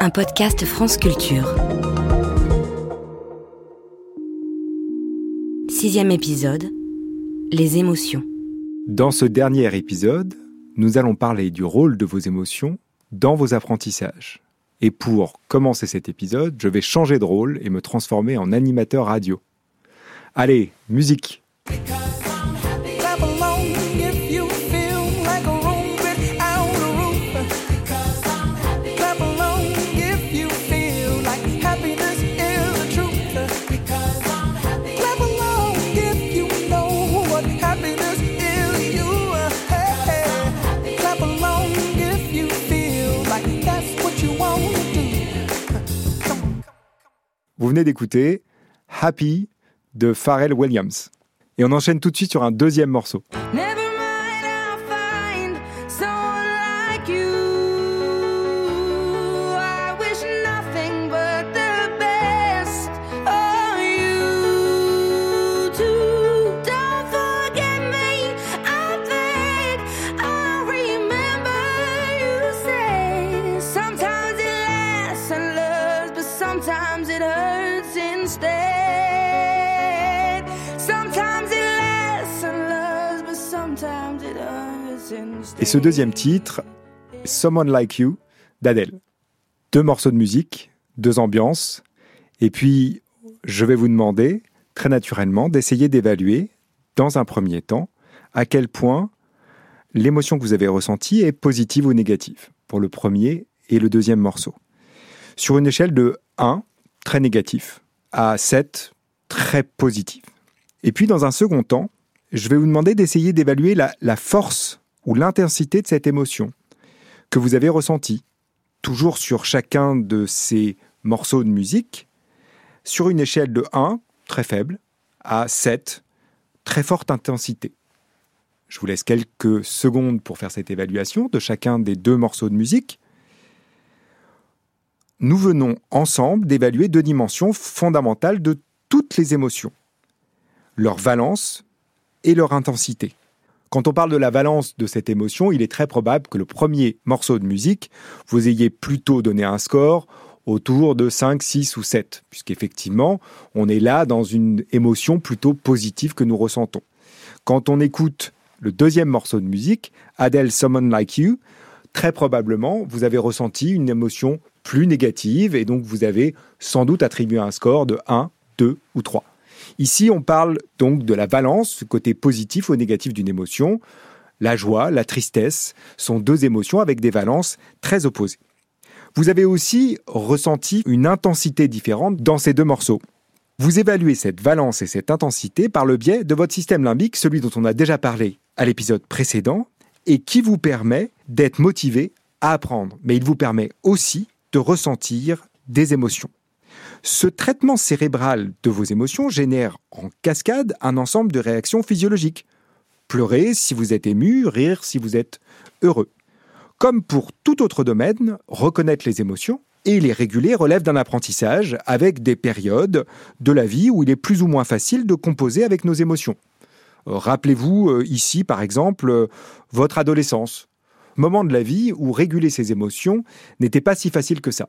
un podcast France Culture. Sixième épisode, les émotions. Dans ce dernier épisode, nous allons parler du rôle de vos émotions dans vos apprentissages. Et pour commencer cet épisode, je vais changer de rôle et me transformer en animateur radio. Allez, musique Vous venez d'écouter Happy de Pharrell Williams. Et on enchaîne tout de suite sur un deuxième morceau. Sometimes it hurts. Sometimes it and loves, but sometimes it hurts. Et ce deuxième titre, Someone Like You d'Adèle. Deux morceaux de musique, deux ambiances. Et puis, je vais vous demander, très naturellement, d'essayer d'évaluer, dans un premier temps, à quel point l'émotion que vous avez ressentie est positive ou négative, pour le premier et le deuxième morceau. Sur une échelle de 1, très négatif, à 7, très positif. Et puis, dans un second temps, je vais vous demander d'essayer d'évaluer la, force ou l'intensité de cette émotion que vous avez ressentie, toujours sur chacun de ces morceaux de musique, sur une échelle de 1, très faible, à 7, très forte intensité. Je vous laisse quelques secondes pour faire cette évaluation de chacun des deux morceaux de musique. Nous venons ensemble d'évaluer deux dimensions fondamentales de toutes les émotions. Leur valence et leur intensité. Quand on parle de la valence de cette émotion, il est très probable que le premier morceau de musique, vous ayez plutôt donné un score autour de 5, 6 ou 7, puisqu'effectivement, on est là dans une émotion plutôt positive que nous ressentons. Quand on écoute le deuxième morceau de musique, Adele Someone Like You, très probablement, vous avez ressenti une émotion plus négative et donc vous avez sans doute attribué un score de 1, 2 ou 3. Ici, on parle donc de la balance, ce côté positif ou négatif d'une émotion. La joie, la tristesse sont deux émotions avec des valences très opposées. Vous avez aussi ressenti une intensité différente dans ces deux morceaux. Vous évaluez cette valence et cette intensité par le biais de votre système limbique, celui dont on a déjà parlé à l'épisode précédent, et qui vous permet d'être motivé à apprendre. Mais il vous permet aussi de ressentir des émotions. Ce traitement cérébral de vos émotions génère en cascade un ensemble de réactions physiologiques. Pleurer si vous êtes ému, rire si vous êtes heureux. Comme pour tout autre domaine, reconnaître les émotions et les réguler relève d'un apprentissage avec des périodes de la vie où il est plus ou moins facile de composer avec nos émotions. Rappelez-vous euh, ici, par exemple, euh, votre adolescence. Moment de la vie où réguler ses émotions n'était pas si facile que ça.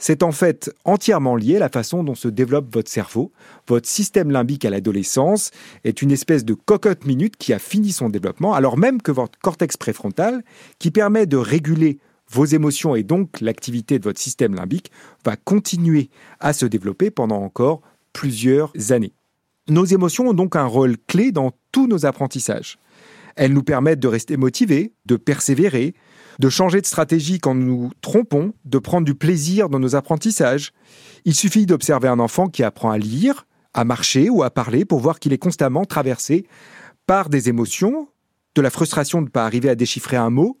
C'est en fait entièrement lié à la façon dont se développe votre cerveau. Votre système limbique à l'adolescence est une espèce de cocotte minute qui a fini son développement, alors même que votre cortex préfrontal, qui permet de réguler vos émotions et donc l'activité de votre système limbique, va continuer à se développer pendant encore plusieurs années. Nos émotions ont donc un rôle clé dans tous nos apprentissages. Elles nous permettent de rester motivés, de persévérer, de changer de stratégie quand nous nous trompons, de prendre du plaisir dans nos apprentissages. Il suffit d'observer un enfant qui apprend à lire, à marcher ou à parler pour voir qu'il est constamment traversé par des émotions, de la frustration de ne pas arriver à déchiffrer un mot,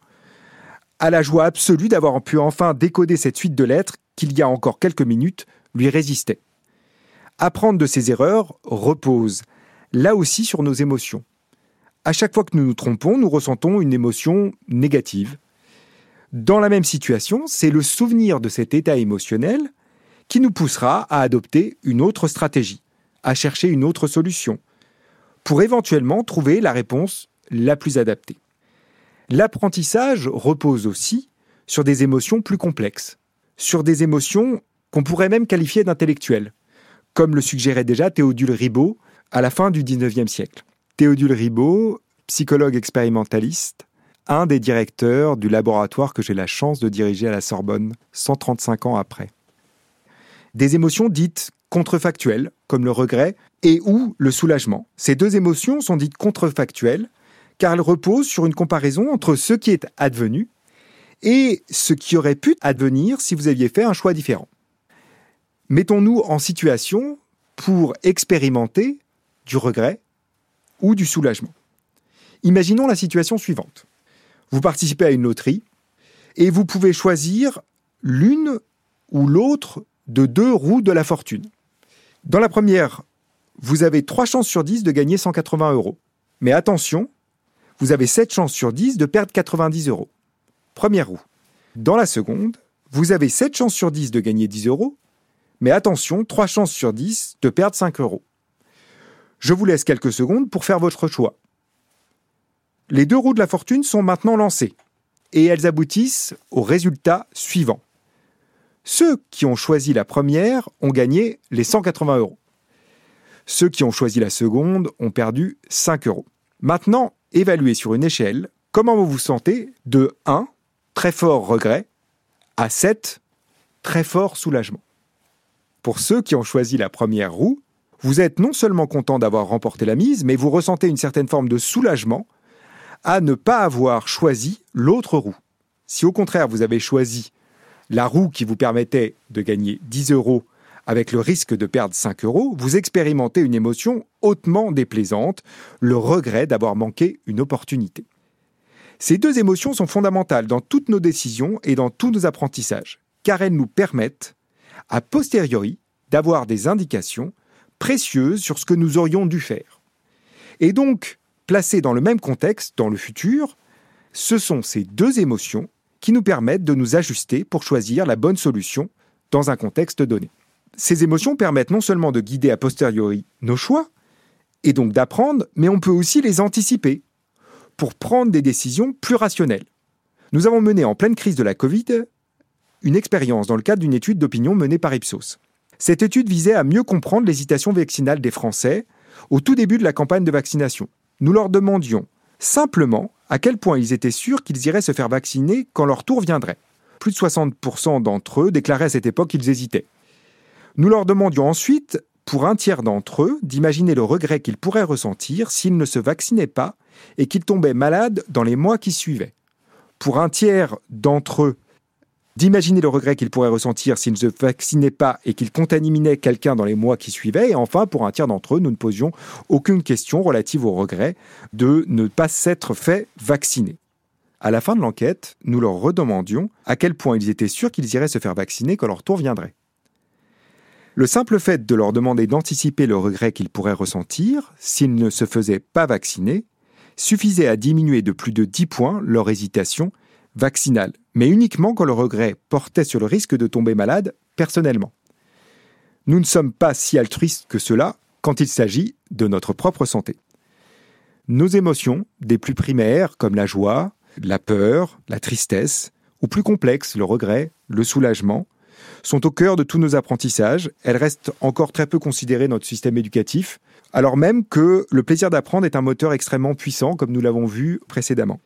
à la joie absolue d'avoir pu enfin décoder cette suite de lettres qu'il y a encore quelques minutes lui résistait. Apprendre de ses erreurs repose là aussi sur nos émotions. À chaque fois que nous nous trompons, nous ressentons une émotion négative. Dans la même situation, c'est le souvenir de cet état émotionnel qui nous poussera à adopter une autre stratégie, à chercher une autre solution, pour éventuellement trouver la réponse la plus adaptée. L'apprentissage repose aussi sur des émotions plus complexes. sur des émotions qu'on pourrait même qualifier d'intellectuelles, comme le suggérait déjà Théodule Ribot à la fin du XIXe siècle. Théodule Ribot, psychologue expérimentaliste, un des directeurs du laboratoire que j'ai la chance de diriger à la Sorbonne 135 ans après. Des émotions dites contrefactuelles, comme le regret et ou le soulagement. Ces deux émotions sont dites contrefactuelles car elles reposent sur une comparaison entre ce qui est advenu et ce qui aurait pu advenir si vous aviez fait un choix différent. Mettons-nous en situation pour expérimenter du regret ou du soulagement. Imaginons la situation suivante. Vous participez à une loterie et vous pouvez choisir l'une ou l'autre de deux roues de la fortune. Dans la première, vous avez 3 chances sur 10 de gagner 180 euros. Mais attention, vous avez 7 chances sur 10 de perdre 90 euros. Première roue. Dans la seconde, vous avez 7 chances sur 10 de gagner 10 euros, mais attention, 3 chances sur 10 de perdre 5 euros. Je vous laisse quelques secondes pour faire votre choix. Les deux roues de la fortune sont maintenant lancées, et elles aboutissent au résultat suivant. Ceux qui ont choisi la première ont gagné les 180 euros. Ceux qui ont choisi la seconde ont perdu 5 euros. Maintenant, évaluez sur une échelle comment vous vous sentez de 1, très fort regret, à 7, très fort soulagement. Pour ceux qui ont choisi la première roue, vous êtes non seulement content d'avoir remporté la mise, mais vous ressentez une certaine forme de soulagement à ne pas avoir choisi l'autre roue. Si au contraire vous avez choisi la roue qui vous permettait de gagner 10 euros avec le risque de perdre 5 euros, vous expérimentez une émotion hautement déplaisante, le regret d'avoir manqué une opportunité. Ces deux émotions sont fondamentales dans toutes nos décisions et dans tous nos apprentissages, car elles nous permettent, a posteriori, d'avoir des indications précieuses sur ce que nous aurions dû faire. Et donc, placées dans le même contexte, dans le futur, ce sont ces deux émotions qui nous permettent de nous ajuster pour choisir la bonne solution dans un contexte donné. Ces émotions permettent non seulement de guider a posteriori nos choix, et donc d'apprendre, mais on peut aussi les anticiper pour prendre des décisions plus rationnelles. Nous avons mené en pleine crise de la Covid une expérience dans le cadre d'une étude d'opinion menée par Ipsos. Cette étude visait à mieux comprendre l'hésitation vaccinale des Français au tout début de la campagne de vaccination. Nous leur demandions simplement à quel point ils étaient sûrs qu'ils iraient se faire vacciner quand leur tour viendrait. Plus de 60% d'entre eux déclaraient à cette époque qu'ils hésitaient. Nous leur demandions ensuite, pour un tiers d'entre eux, d'imaginer le regret qu'ils pourraient ressentir s'ils ne se vaccinaient pas et qu'ils tombaient malades dans les mois qui suivaient. Pour un tiers d'entre eux, d'imaginer le regret qu'ils pourraient ressentir s'ils ne se vaccinaient pas et qu'ils contaminaient quelqu'un dans les mois qui suivaient. Et enfin, pour un tiers d'entre eux, nous ne posions aucune question relative au regret de ne pas s'être fait vacciner. À la fin de l'enquête, nous leur redemandions à quel point ils étaient sûrs qu'ils iraient se faire vacciner quand leur tour viendrait. Le simple fait de leur demander d'anticiper le regret qu'ils pourraient ressentir s'ils ne se faisaient pas vacciner suffisait à diminuer de plus de 10 points leur hésitation vaccinale, mais uniquement quand le regret portait sur le risque de tomber malade personnellement. Nous ne sommes pas si altruistes que cela quand il s'agit de notre propre santé. Nos émotions, des plus primaires comme la joie, la peur, la tristesse, ou plus complexes, le regret, le soulagement, sont au cœur de tous nos apprentissages. Elles restent encore très peu considérées dans notre système éducatif, alors même que le plaisir d'apprendre est un moteur extrêmement puissant, comme nous l'avons vu précédemment.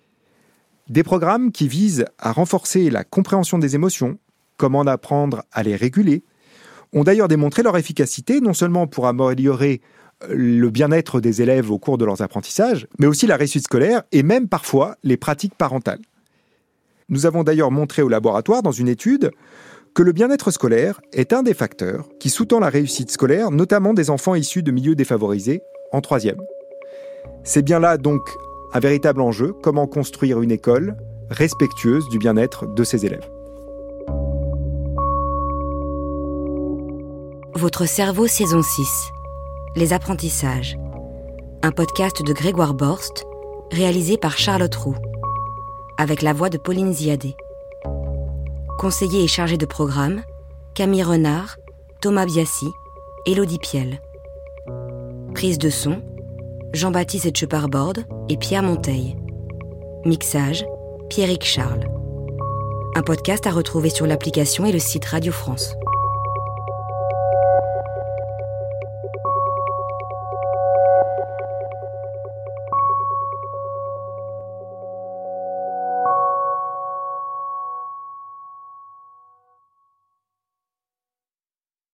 Des programmes qui visent à renforcer la compréhension des émotions, comment apprendre à les réguler, ont d'ailleurs démontré leur efficacité non seulement pour améliorer euh, le bien-être des élèves au cours de leurs apprentissages, mais aussi la réussite scolaire et même parfois les pratiques parentales. Nous avons d'ailleurs montré au laboratoire dans une étude que le bien-être scolaire est un des facteurs qui sous-tend la réussite scolaire, notamment des enfants issus de milieux défavorisés, en troisième. C'est bien là donc un véritable enjeu, comment construire une école respectueuse du bien-être de ses élèves. Votre cerveau saison 6. Les apprentissages. Un podcast de Grégoire Borst, réalisé par Charlotte Roux, avec la voix de Pauline Ziadé. Conseiller et chargé de programme, Camille Renard, Thomas Biassi, Élodie Piel. Prise de son, Jean-Baptiste Etcheparbord et Pierre Monteil. Mixage, Pierrick Charles. Un podcast à retrouver sur l'application et le site Radio France.